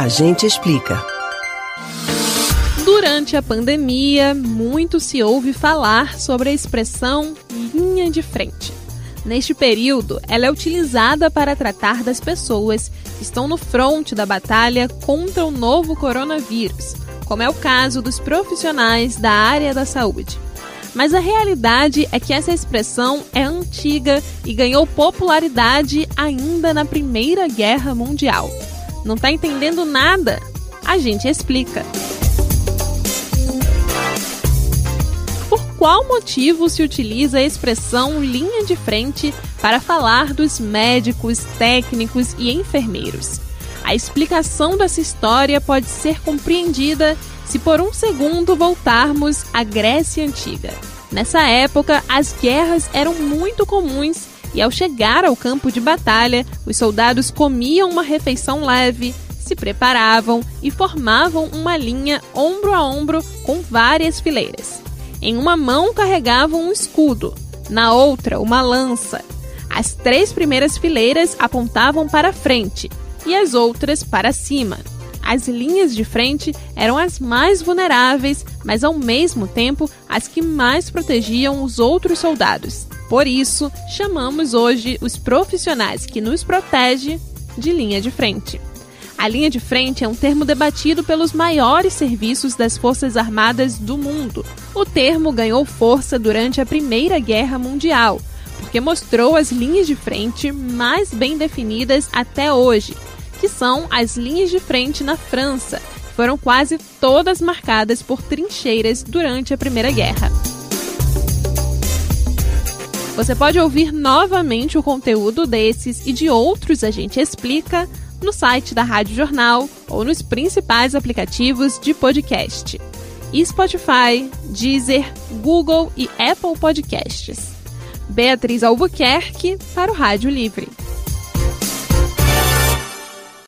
A gente explica. Durante a pandemia, muito se ouve falar sobre a expressão linha de frente. Neste período, ela é utilizada para tratar das pessoas que estão no fronte da batalha contra o novo coronavírus, como é o caso dos profissionais da área da saúde. Mas a realidade é que essa expressão é antiga e ganhou popularidade ainda na Primeira Guerra Mundial. Não está entendendo nada? A gente explica. Por qual motivo se utiliza a expressão linha de frente para falar dos médicos, técnicos e enfermeiros? A explicação dessa história pode ser compreendida se por um segundo voltarmos à Grécia Antiga. Nessa época, as guerras eram muito comuns e, ao chegar ao campo de batalha, os soldados comiam uma refeição leve, se preparavam e formavam uma linha ombro a ombro com várias fileiras. Em uma mão carregavam um escudo, na outra, uma lança. As três primeiras fileiras apontavam para frente e as outras para cima as linhas de frente eram as mais vulneráveis, mas ao mesmo tempo as que mais protegiam os outros soldados. Por isso, chamamos hoje os profissionais que nos protegem de linha de frente. A linha de frente é um termo debatido pelos maiores serviços das Forças Armadas do mundo. O termo ganhou força durante a Primeira Guerra Mundial, porque mostrou as linhas de frente mais bem definidas até hoje que são as linhas de frente na França, foram quase todas marcadas por trincheiras durante a Primeira Guerra. Você pode ouvir novamente o conteúdo desses e de outros A Gente Explica no site da Rádio Jornal ou nos principais aplicativos de podcast. Spotify, Deezer, Google e Apple Podcasts. Beatriz Albuquerque para o Rádio Livre.